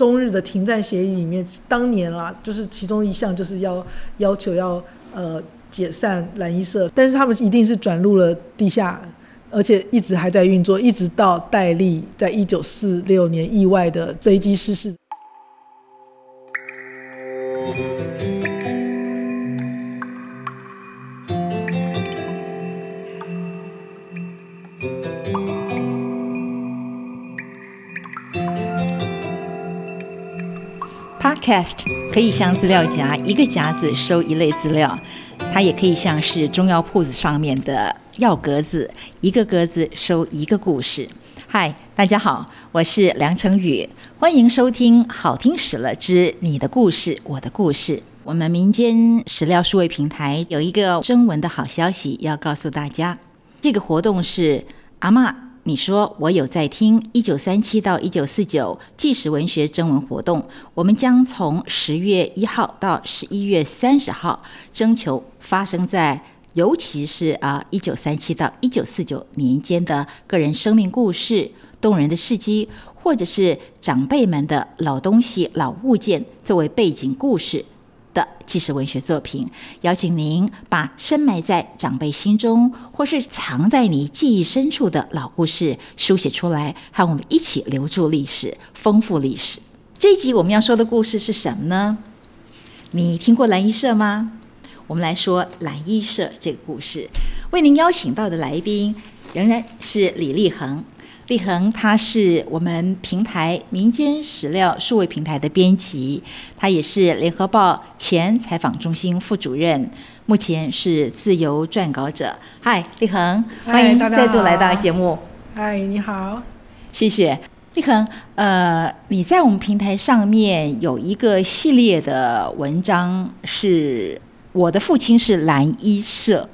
中日的停战协议里面，当年啦，就是其中一项就是要要求要呃解散蓝衣社，但是他们一定是转入了地下，而且一直还在运作，一直到戴笠在一九四六年意外的飞机失事。Cast 可以像资料夹，一个夹子收一类资料；它也可以像是中药铺子上面的药格子，一个格子收一个故事。嗨，大家好，我是梁成宇，欢迎收听《好听死了之你的故事，我的故事》。我们民间史料数位平台有一个征文的好消息要告诉大家，这个活动是阿妈。你说我有在听一九三七到一九四九纪实文学征文活动，我们将从十月一号到十一月三十号征求发生在尤其是啊一九三七到一九四九年间的个人生命故事、动人的事迹，或者是长辈们的老东西、老物件作为背景故事。的纪实文学作品，邀请您把深埋在长辈心中，或是藏在你记忆深处的老故事书写出来，和我们一起留住历史，丰富历史。这一集我们要说的故事是什么呢？你听过蓝衣社吗？我们来说蓝衣社这个故事。为您邀请到的来宾仍然是李立恒。立恒，他是我们平台民间史料数位平台的编辑，他也是联合报前采访中心副主任，目前是自由撰稿者。嗨，立恒，欢迎再度来到节目。嗨，你好，谢谢立恒。呃，你在我们平台上面有一个系列的文章，是我的父亲是蓝衣社。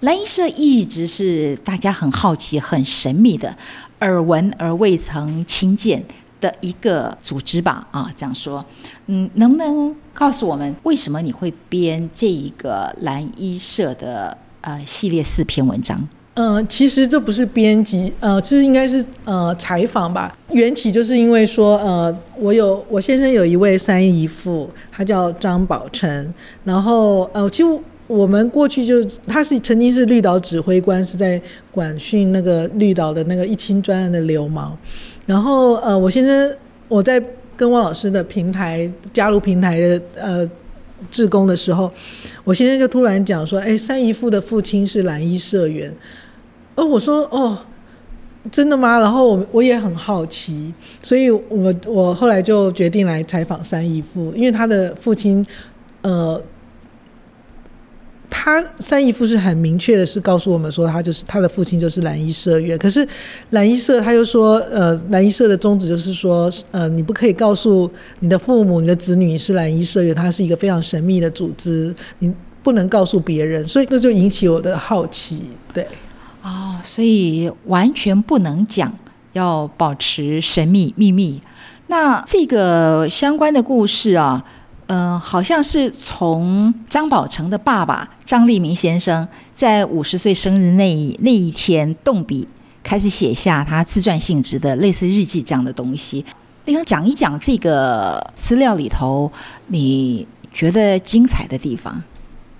蓝衣社一直是大家很好奇、很神秘的。耳闻而未曾亲见的一个组织吧，啊，这样说，嗯，能不能告诉我们为什么你会编这一个蓝衣社的呃系列四篇文章？呃，其实这不是编辑，呃，其实应该是呃采访吧。缘起就是因为说，呃，我有我先生有一位三姨父，他叫张宝成，然后呃，其实。我们过去就他是曾经是绿岛指挥官，是在管训那个绿岛的那个一清专案的流氓。然后呃，我现在我在跟汪老师的平台加入平台的呃志工的时候，我现在就突然讲说，哎，三姨父的父亲是蓝衣社员。哦，我说哦，真的吗？然后我我也很好奇，所以我我后来就决定来采访三姨父，因为他的父亲呃。他三姨父是很明确的，是告诉我们说，他就是他的父亲就是蓝衣社员。可是蓝衣社他又说，呃，蓝衣社的宗旨就是说，呃，你不可以告诉你的父母、你的子女是蓝衣社员，它是一个非常神秘的组织，你不能告诉别人。所以这就引起我的好奇。对，哦，所以完全不能讲，要保持神秘秘密。那这个相关的故事啊。嗯，好像是从张宝成的爸爸张立明先生在五十岁生日那一那一天动笔开始写下他自传性质的类似日记这样的东西。你想讲一讲这个资料里头你觉得精彩的地方？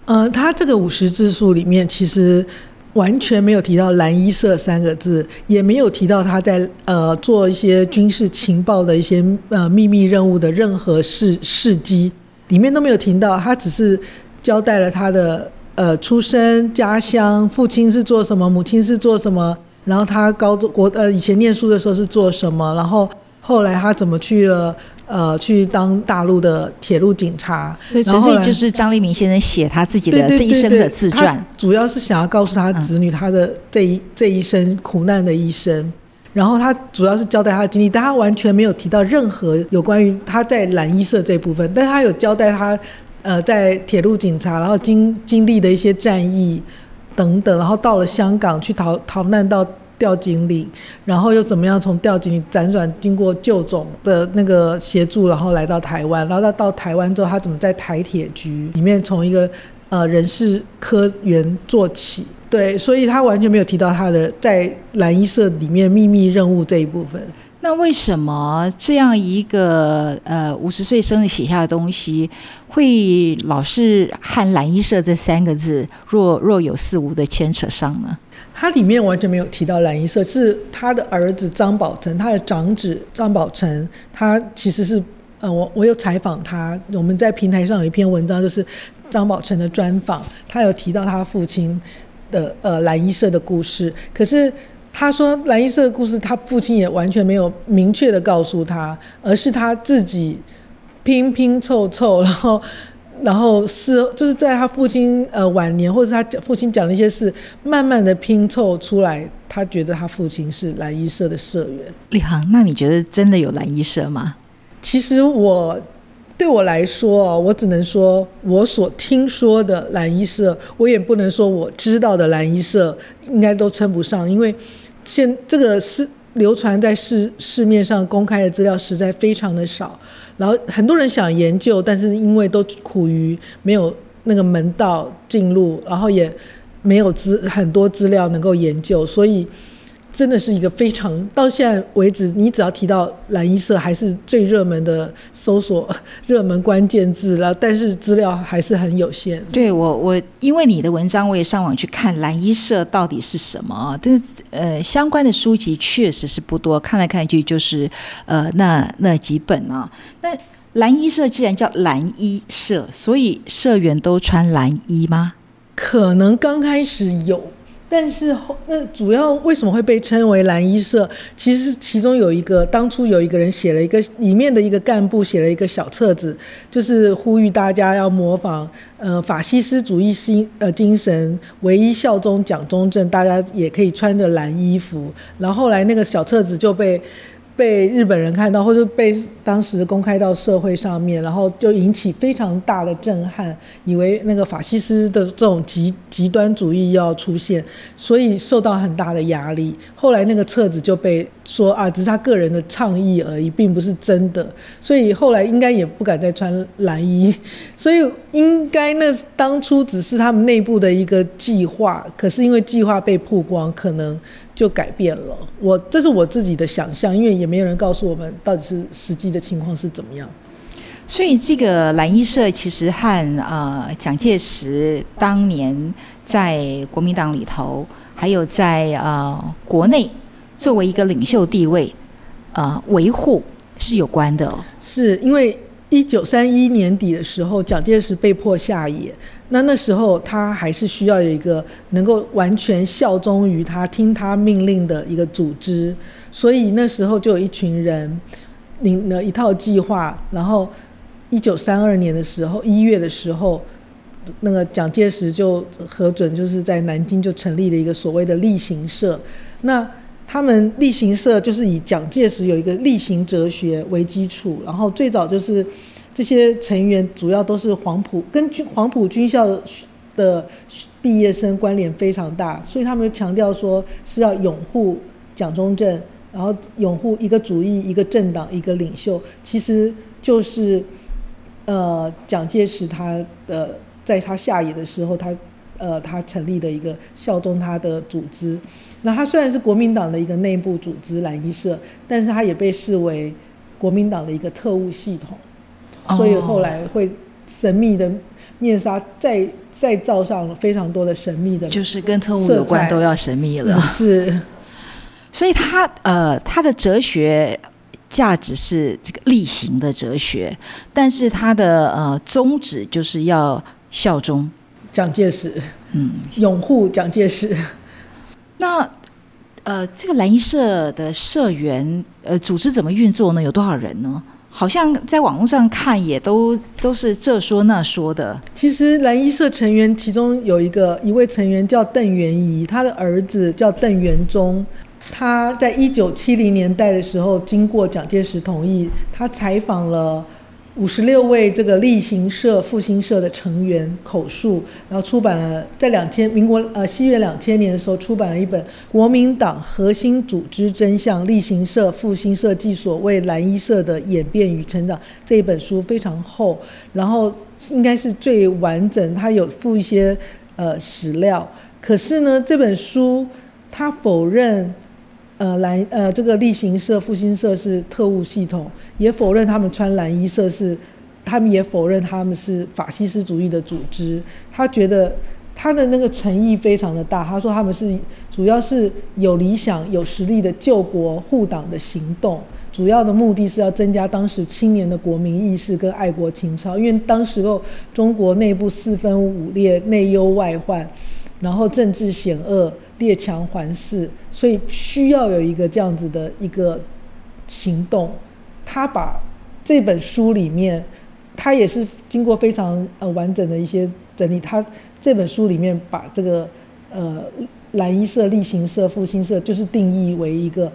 呃，他这个五十字数里面其实。完全没有提到蓝衣社三个字，也没有提到他在呃做一些军事情报的一些呃秘密任务的任何事事迹，里面都没有提到。他只是交代了他的呃出生、家乡、父亲是做什么，母亲是做什么，然后他高中国呃以前念书的时候是做什么，然后后来他怎么去了。呃，去当大陆的铁路警察，纯粹就是张立明先生写他自己的这一生的自传，主要是想要告诉他子女他的这一这一生苦难的一生，然后他主要是交代他的经历，但他完全没有提到任何有关于他在蓝衣社这部分，但他有交代他呃在铁路警察，然后经经历的一些战役等等，然后到了香港去逃逃难到。调警里，然后又怎么样从调警里辗转经过旧总的那个协助，然后来到台湾，然后他到台湾之后，他怎么在台铁局里面从一个呃人事科员做起？对，所以他完全没有提到他的在蓝衣社里面秘密任务这一部分。那为什么这样一个呃五十岁生日写下的东西，会老是和蓝衣社这三个字若若有似无的牵扯上呢？他里面完全没有提到蓝衣社，是他的儿子张宝成，他的长子张宝成，他其实是呃，我我有采访他，我们在平台上有一篇文章，就是张宝成的专访，他有提到他父亲的呃蓝衣社的故事，可是。他说蓝衣社的故事，他父亲也完全没有明确的告诉他，而是他自己拼拼凑凑，然后，然后是就是在他父亲呃晚年，或者他父亲讲的一些事，慢慢的拼凑出来，他觉得他父亲是蓝衣社的社员。立航，那你觉得真的有蓝衣社吗？其实我。对我来说，我只能说我所听说的蓝衣社，我也不能说我知道的蓝衣社，应该都称不上，因为现这个是流传在市市面上公开的资料实在非常的少，然后很多人想研究，但是因为都苦于没有那个门道进入，然后也没有资很多资料能够研究，所以。真的是一个非常到现在为止，你只要提到蓝衣社，还是最热门的搜索热门关键字了。但是资料还是很有限。对我，我因为你的文章，我也上网去看蓝衣社到底是什么啊？但是呃，相关的书籍确实是不多，看来看去就是呃那那几本啊。那蓝衣社既然叫蓝衣社，所以社员都穿蓝衣吗？可能刚开始有。但是后那主要为什么会被称为蓝衣社？其实其中有一个当初有一个人写了一个里面的一个干部写了一个小册子，就是呼吁大家要模仿呃法西斯主义心呃精神，唯一效忠蒋中正，大家也可以穿着蓝衣服。然后后来那个小册子就被。被日本人看到，或者被当时公开到社会上面，然后就引起非常大的震撼，以为那个法西斯的这种极极端主义要出现，所以受到很大的压力。后来那个册子就被说啊，只是他个人的倡议而已，并不是真的。所以后来应该也不敢再穿蓝衣，所以应该那当初只是他们内部的一个计划，可是因为计划被曝光，可能。就改变了，我这是我自己的想象，因为也没有人告诉我们到底是实际的情况是怎么样。所以这个蓝衣社其实和呃蒋介石当年在国民党里头，还有在呃国内作为一个领袖地位，呃维护是有关的。是因为一九三一年底的时候，蒋介石被迫下野。那那时候他还是需要有一个能够完全效忠于他、听他命令的一个组织，所以那时候就有一群人领了一套计划，然后一九三二年的时候一月的时候，那个蒋介石就核准，就是在南京就成立了一个所谓的例行社。那他们例行社就是以蒋介石有一个例行哲学为基础，然后最早就是。这些成员主要都是黄埔，跟军黄埔军校的毕业生关联非常大，所以他们强调说是要拥护蒋中正，然后拥护一个主义、一个政党、一个领袖，其实就是呃蒋介石他的在他下野的时候，他呃他成立的一个效忠他的组织。那他虽然是国民党的一个内部组织蓝衣社，但是他也被视为国民党的一个特务系统。所以后来会神秘的面纱再再罩上非常多的神秘的，就是跟特务有关都要神秘了。是，所以他呃他的哲学价值是这个例行的哲学，但是他的呃宗旨就是要效忠蒋介石，嗯，拥护蒋介石。那呃这个蓝衣社的社员呃组织怎么运作呢？有多少人呢？好像在网络上看也都都是这说那说的。其实蓝衣社成员其中有一个一位成员叫邓元仪，他的儿子叫邓元忠。他在一九七零年代的时候，经过蒋介石同意，他采访了。五十六位这个例行社、复兴社的成员口述，然后出版了在两千民国呃西元两千年的时候出版了一本《国民党核心组织真相：例行社、复兴社暨所谓蓝衣社的演变与成长》这一本书非常厚，然后应该是最完整，它有附一些呃史料。可是呢，这本书它否认。呃蓝呃这个例行社、复兴社是特务系统，也否认他们穿蓝衣社是，他们也否认他们是法西斯主义的组织。他觉得他的那个诚意非常的大，他说他们是主要是有理想、有实力的救国护党的行动。主要的目的是要增加当时青年的国民意识跟爱国情操，因为当时候中国内部四分五裂、内忧外患，然后政治险恶、列强环视，所以需要有一个这样子的一个行动。他把这本书里面，他也是经过非常呃完整的一些整理，他这本书里面把这个呃蓝衣社、立行社、复兴社，就是定义为一个。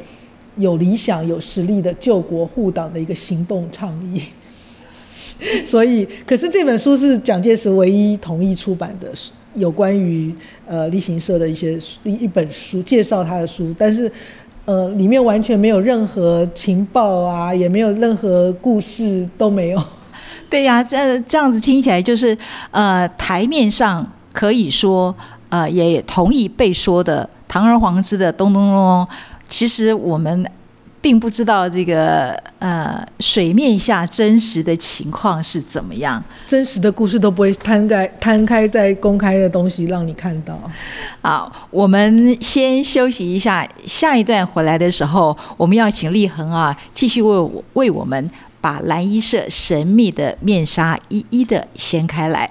有理想、有实力的救国护党的一个行动倡议，所以，可是这本书是蒋介石唯一同意出版的，有关于呃旅行社的一些一一本书，介绍他的书，但是呃里面完全没有任何情报啊，也没有任何故事都没有。对呀，这这样子听起来就是呃台面上可以说呃也同意被说的堂而皇之的咚咚咚咚。其实我们并不知道这个呃水面下真实的情况是怎么样，真实的故事都不会摊开摊开在公开的东西让你看到。好，我们先休息一下，下一段回来的时候，我们要请立恒啊继续为为我们把蓝衣社神秘的面纱一一的掀开来。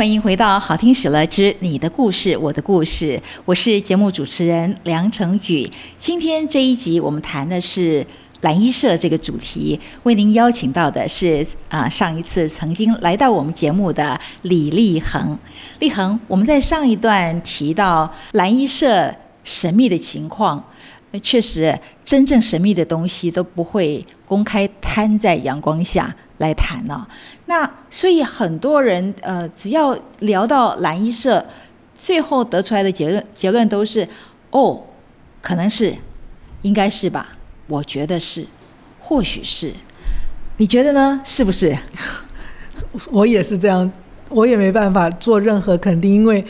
欢迎回到《好听史了之你的故事我的故事》，我是节目主持人梁成宇。今天这一集我们谈的是蓝衣社这个主题，为您邀请到的是啊上一次曾经来到我们节目的李立恒。立恒，我们在上一段提到蓝衣社神秘的情况，确实真正神秘的东西都不会公开摊在阳光下。来谈呢，那所以很多人呃，只要聊到蓝衣社，最后得出来的结论结论都是，哦，可能是，应该是吧？我觉得是，或许是，你觉得呢？是不是？我也是这样，我也没办法做任何肯定，因为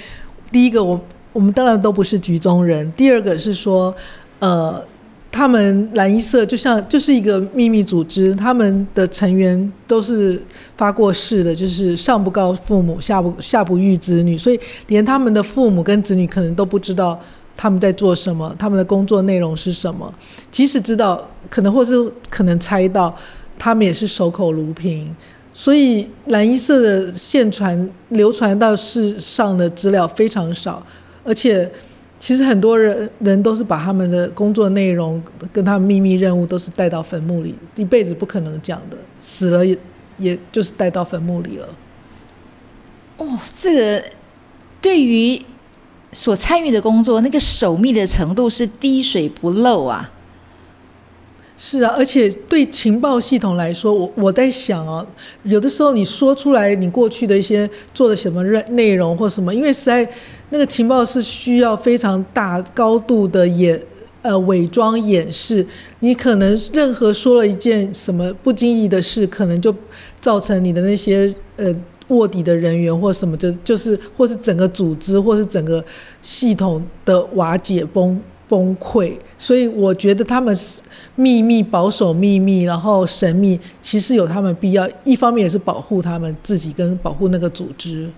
第一个，我我们当然都不是局中人；第二个是说，呃。他们蓝衣社就像就是一个秘密组织，他们的成员都是发过誓的，就是上不告父母，下不下不育子女，所以连他们的父母跟子女可能都不知道他们在做什么，他们的工作内容是什么。即使知道，可能或是可能猜到，他们也是守口如瓶。所以蓝衣社的现传流传到世上的资料非常少，而且。其实很多人人都是把他们的工作内容跟他们秘密任务都是带到坟墓里，一辈子不可能讲的，死了也也就是带到坟墓里了。哦，这个对于所参与的工作，那个守密的程度是滴水不漏啊。是啊，而且对情报系统来说，我我在想啊，有的时候你说出来你过去的一些做的什么内内容或什么，因为实在那个情报是需要非常大高度的掩呃伪装掩饰，你可能任何说了一件什么不经意的事，可能就造成你的那些呃卧底的人员或什么就就是或是整个组织或是整个系统的瓦解崩。崩溃，所以我觉得他们秘密保守秘密，然后神秘，其实有他们必要。一方面也是保护他们自己跟保护那个组织。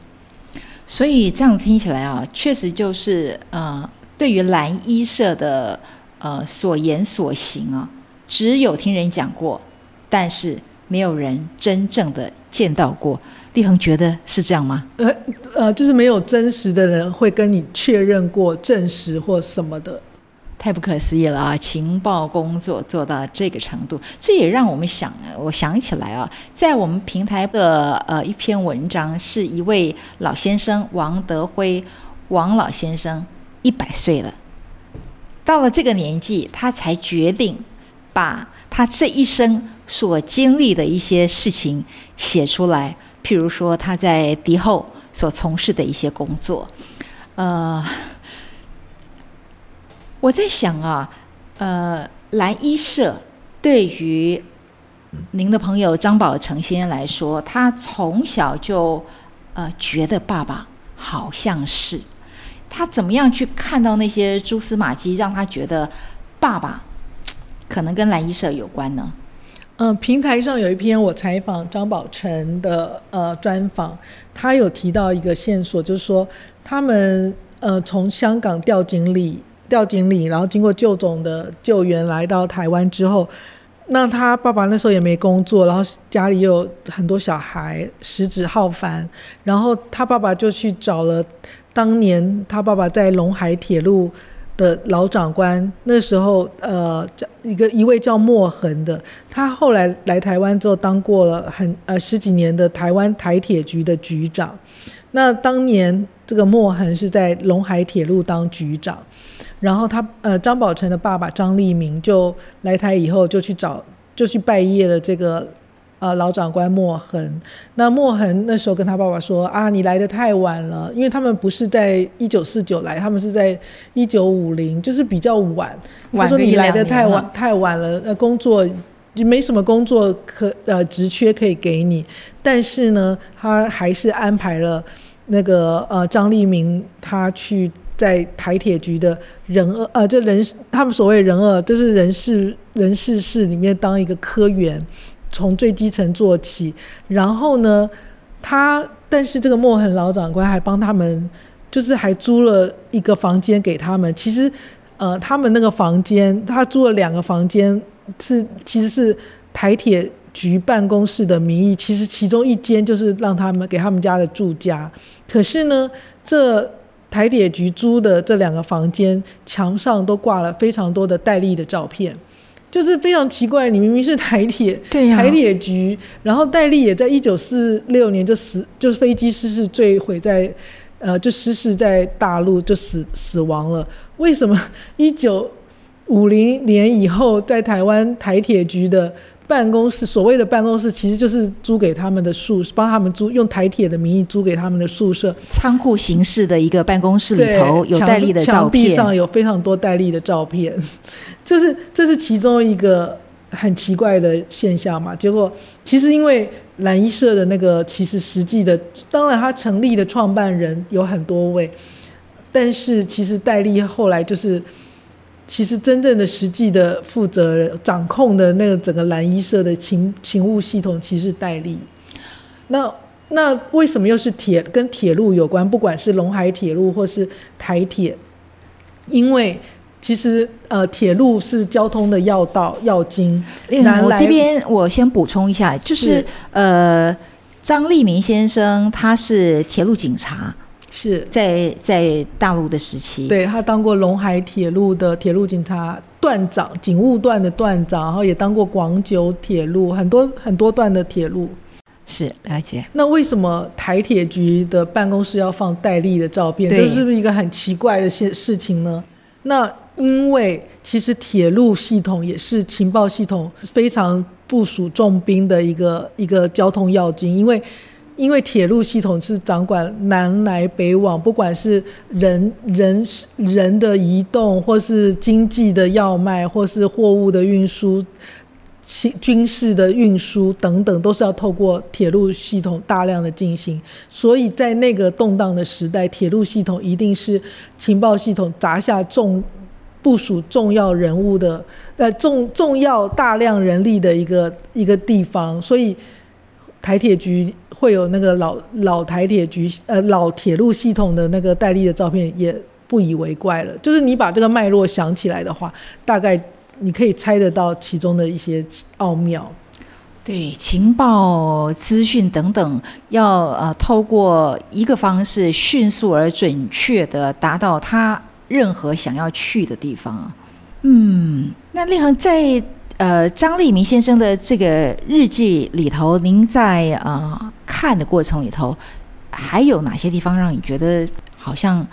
所以这样听起来啊，确实就是呃，对于蓝衣社的呃所言所行啊，只有听人讲过，但是没有人真正的见到过。立恒觉得是这样吗？呃呃，就是没有真实的人会跟你确认过、证实或什么的。太不可思议了啊！情报工作做到这个程度，这也让我们想，我想起来啊，在我们平台的呃一篇文章，是一位老先生王德辉，王老先生一百岁了，到了这个年纪，他才决定把他这一生所经历的一些事情写出来，譬如说他在敌后所从事的一些工作。呃，我在想啊，呃，蓝衣社对于您的朋友张宝成先生来说，他从小就呃觉得爸爸好像是他怎么样去看到那些蛛丝马迹，让他觉得爸爸 可能跟蓝衣社有关呢？嗯，平台上有一篇我采访张宝成的呃专访，他有提到一个线索，就是说他们呃从香港调警里调警里，然后经过救总的救援来到台湾之后，那他爸爸那时候也没工作，然后家里又有很多小孩，食指浩繁，然后他爸爸就去找了当年他爸爸在龙海铁路。的老长官那时候，呃，叫一个一位叫莫恒的，他后来来台湾之后，当过了很呃十几年的台湾台铁局的局长。那当年这个莫恒是在龙海铁路当局长，然后他呃张宝成的爸爸张立明就来台以后就去找就去拜谒了这个。呃，老长官莫恒，那莫恒那时候跟他爸爸说啊，你来的太晚了，因为他们不是在一九四九来，他们是在一九五零，就是比较晚。他说你来的太晚，太晚了，呃，工作就没什么工作可呃职缺可以给你，但是呢，他还是安排了那个呃张立明他去在台铁局的人二呃，就人他们所谓人二，就是人事人事室里面当一个科员。从最基层做起，然后呢，他但是这个莫痕老长官还帮他们，就是还租了一个房间给他们。其实，呃，他们那个房间，他租了两个房间，是其实是台铁局办公室的名义。其实其中一间就是让他们给他们家的住家。可是呢，这台铁局租的这两个房间墙上都挂了非常多的戴笠的照片。就是非常奇怪，你明明是台铁，对呀台铁局，然后戴笠也在一九四六年就死，就是飞机失事坠毁在，呃，就失事在大陆就死死亡了。为什么一九五零年以后在台湾台铁局的？办公室所谓的办公室，其实就是租给他们的宿，帮他们租用台铁的名义租给他们的宿舍仓库形式的一个办公室里头有戴笠的照片，墙壁上有非常多戴笠的照片，就是这是其中一个很奇怪的现象嘛。结果其实因为蓝衣社的那个其实实际的，当然他成立的创办人有很多位，但是其实戴笠后来就是。其实真正的实际的负责人掌控的那个整个蓝衣社的勤勤务系统，其实是戴笠。那那为什么又是铁跟铁路有关？不管是龙海铁路或是台铁，因为其实呃铁路是交通的要道要经。我这边我先补充一下，就是呃张立明先生他是铁路警察。是在在大陆的时期，对他当过陇海铁路的铁路警察段长，警务段的段长，然后也当过广九铁路很多很多段的铁路。是了解。那为什么台铁局的办公室要放戴笠的照片？这是不是一个很奇怪的事事情呢？那因为其实铁路系统也是情报系统非常部署重兵的一个一个交通要津，因为。因为铁路系统是掌管南来北往，不管是人人人的移动，或是经济的要脉，或是货物的运输、军事的运输等等，都是要透过铁路系统大量的进行。所以在那个动荡的时代，铁路系统一定是情报系统砸下重部署重要人物的呃重重要大量人力的一个一个地方。所以台铁局。会有那个老老台铁局呃老铁路系统的那个戴笠的照片，也不以为怪了。就是你把这个脉络想起来的话，大概你可以猜得到其中的一些奥妙。对情报资讯等等，要呃透过一个方式迅速而准确的达到他任何想要去的地方。嗯，那立恒在。呃，张立明先生的这个日记里头，您在呃看的过程里头，还有哪些地方让你觉得好像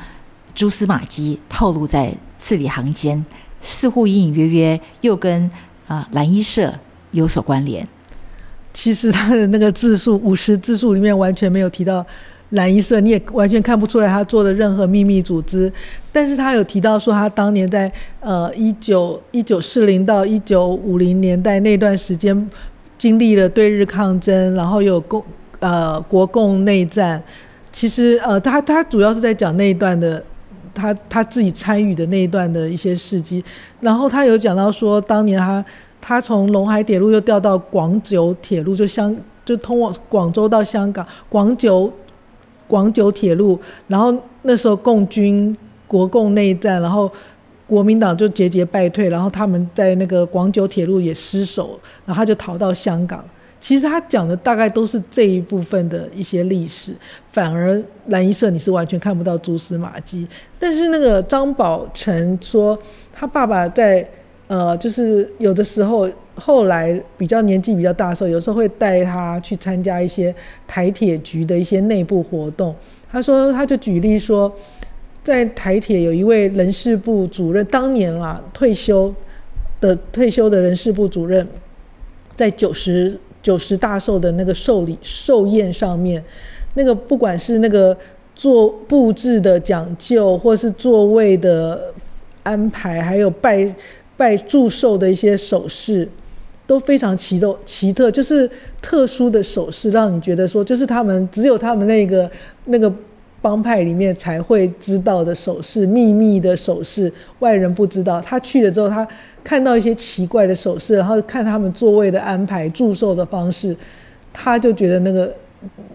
蛛丝马迹透露在字里行间，似乎隐隐约约又跟啊蓝衣社有所关联？其实他的那个字数五十字数里面完全没有提到蓝衣社，你也完全看不出来他做的任何秘密组织。但是他有提到说，他当年在呃一九一九四零到一九五零年代那段时间，经历了对日抗争，然后有共呃国共内战。其实呃，他他主要是在讲那一段的他他自己参与的那一段的一些事迹。然后他有讲到说，当年他。他从陇海铁路又调到广九铁路，就香就通往广州到香港广九广九铁路。然后那时候共军国共内战，然后国民党就节节败退，然后他们在那个广九铁路也失守，然后他就逃到香港。其实他讲的大概都是这一部分的一些历史，反而蓝衣社你是完全看不到蛛丝马迹。但是那个张宝成说，他爸爸在。呃，就是有的时候，后来比较年纪比较大的时候，有时候会带他去参加一些台铁局的一些内部活动。他说，他就举例说，在台铁有一位人事部主任，当年啦退休的退休的人事部主任，在九十九十大寿的那个寿礼寿宴上面，那个不管是那个做布置的讲究，或是座位的安排，还有拜。拜祝寿的一些手势都非常奇特，奇特就是特殊的手势，让你觉得说，就是他们只有他们那个那个帮派里面才会知道的手势，秘密的手势，外人不知道。他去了之后，他看到一些奇怪的手势，然后看他们座位的安排、祝寿的方式，他就觉得那个，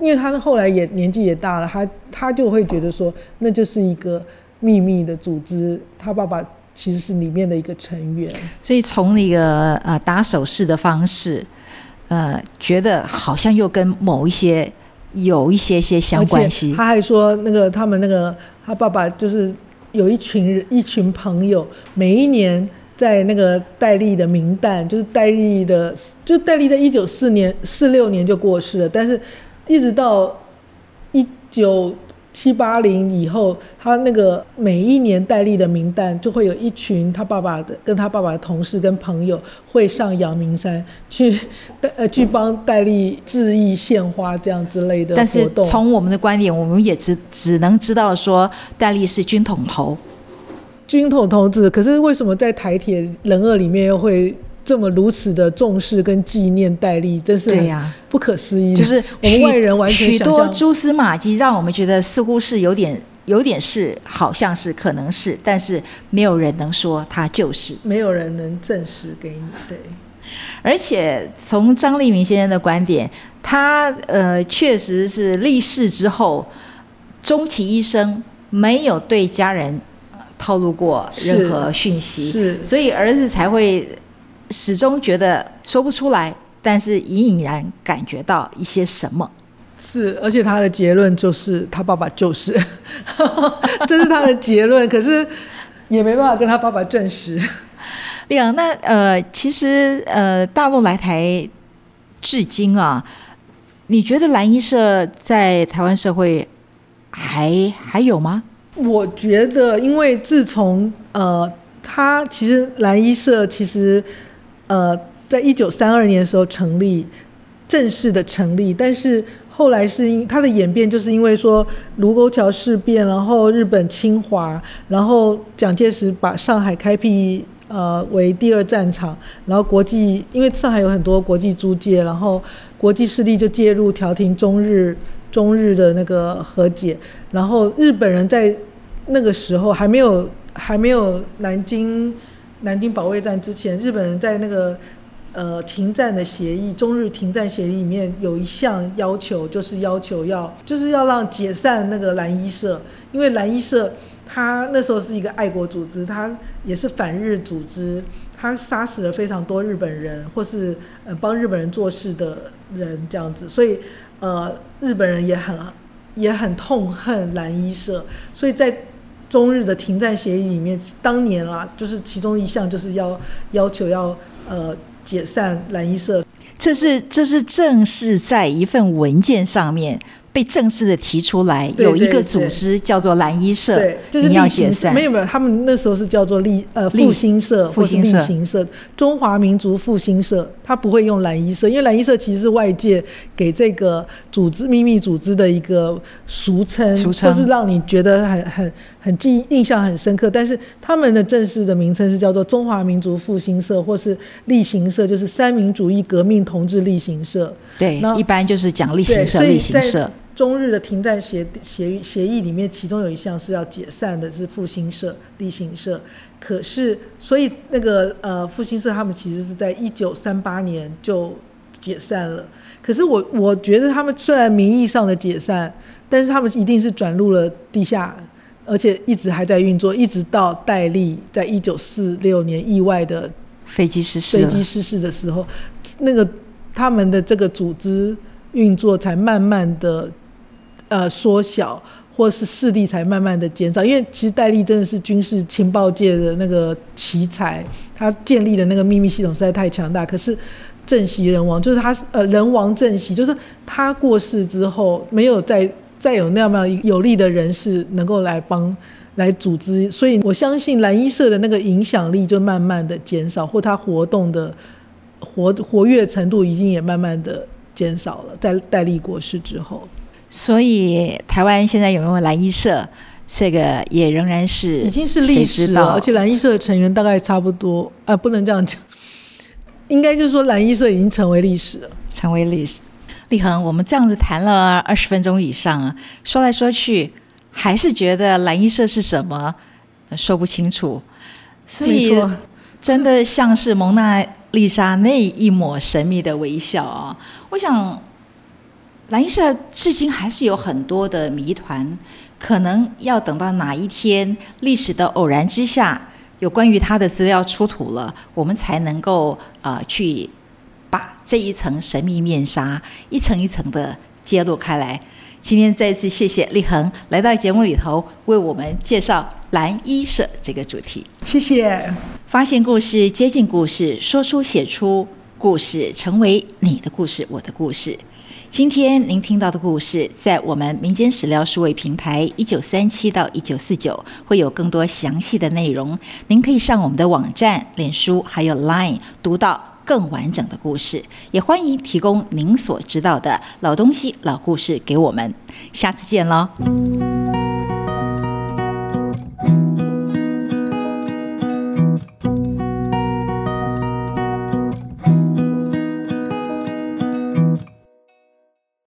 因为他后来也年纪也大了，他他就会觉得说，那就是一个秘密的组织，他爸爸。其实是里面的一个成员，所以从那个呃打手势的方式，呃，觉得好像又跟某一些有一些些相关系。他还说，那个他们那个他爸爸就是有一群人一群朋友，每一年在那个戴笠的名单，就是戴笠的，就戴笠在一九四年四六年就过世了，但是一直到一九。七八零以后，他那个每一年戴笠的名单就会有一群他爸爸的跟他爸爸的同事跟朋友会上阳明山去，呃，去帮戴笠致意献花这样之类的但是从我们的观点，我们也只只能知道说戴笠是军统头，军统头子。可是为什么在台铁人二里面又会？这么如此的重视跟纪念戴笠，真是对呀，不可思议。就是我们外人完全许多蛛丝马迹，让我们觉得似乎是有点有点是，好像是可能是，但是没有人能说他就是，没有人能证实给你。对，而且从张立明先生的观点，他呃确实是立世之后，终其一生没有对家人透露过任何讯息，是，所以儿子才会。始终觉得说不出来，但是隐隐然感觉到一些什么。是，而且他的结论就是他爸爸就是，这是他的结论。可是也没办法跟他爸爸证实。对啊，那呃，其实呃，大陆来台至今啊，你觉得蓝衣社在台湾社会还还有吗？我觉得，因为自从呃，他其实蓝衣社其实。呃，在一九三二年的时候成立，正式的成立，但是后来是因它的演变，就是因为说卢沟桥事变，然后日本侵华，然后蒋介石把上海开辟呃为第二战场，然后国际因为上海有很多国际租界，然后国际势力就介入调停中日中日的那个和解，然后日本人在那个时候还没有还没有南京。南京保卫战之前，日本人在那个呃停战的协议，中日停战协议里面有一项要求，就是要求要就是要让解散那个蓝衣社，因为蓝衣社他那时候是一个爱国组织，他也是反日组织，他杀死了非常多日本人或是呃帮日本人做事的人这样子，所以呃日本人也很也很痛恨蓝衣社，所以在。中日的停战协议里面，当年啦，就是其中一项就是要要求要呃解散蓝衣社，这是这是正式在一份文件上面被正式的提出来，对有一个组织叫做蓝衣社，对，就是你要立行解散，没有没有，他们那时候是叫做立呃复兴社或是立复兴社行社，中华民族复兴社，他不会用蓝衣社，因为蓝衣社其实是外界给这个组织秘密组织的一个俗称，俗称。或是让你觉得很很很记印象很深刻。但是他们的正式的名称是叫做中华民族复兴社或是立行社，就是三民主义革命同志立行社。对那，一般就是讲立，行社、所以在立行社，中日的停战协协协议里面，其中有一项是要解散的，是复兴社、立行社。可是，所以那个呃复兴社他们其实是在一九三八年就解散了。可是我我觉得他们虽然名义上的解散，但是他们一定是转入了地下，而且一直还在运作，一直到戴笠在一九四六年意外的飞机失事，飞机失事的时候，那个他们的这个组织运作才慢慢的呃缩小，或是势力才慢慢的减少。因为其实戴笠真的是军事情报界的那个奇才，他建立的那个秘密系统实在太强大。可是政席人亡，就是他呃人亡政席，就是他过世之后，没有再再有那么有力的人士能够来帮。来组织，所以我相信蓝衣社的那个影响力就慢慢的减少，或他活动的活活跃程度已经也慢慢的减少了，在戴笠过世之后，所以台湾现在有没有蓝衣社？这个也仍然是已经是历史了，而且蓝衣社的成员大概差不多，啊，不能这样讲，应该就是说蓝衣社已经成为历史了。成为历史。立恒，我们这样子谈了二十分钟以上啊，说来说去，还是觉得蓝衣社是什么，呃说不清楚。所以真的像是蒙娜丽莎那一抹神秘的微笑啊！我想，蓝衣社至今还是有很多的谜团，可能要等到哪一天历史的偶然之下，有关于他的资料出土了，我们才能够呃去把这一层神秘面纱一层一层的揭露开来。今天再次谢谢立恒来到节目里头为我们介绍蓝衣社这个主题。谢谢。发现故事，接近故事，说出写出故事，成为你的故事，我的故事。今天您听到的故事，在我们民间史料数位平台一九三七到一九四九会有更多详细的内容，您可以上我们的网站、脸书还有 Line 读到更完整的故事。也欢迎提供您所知道的老东西、老故事给我们。下次见喽。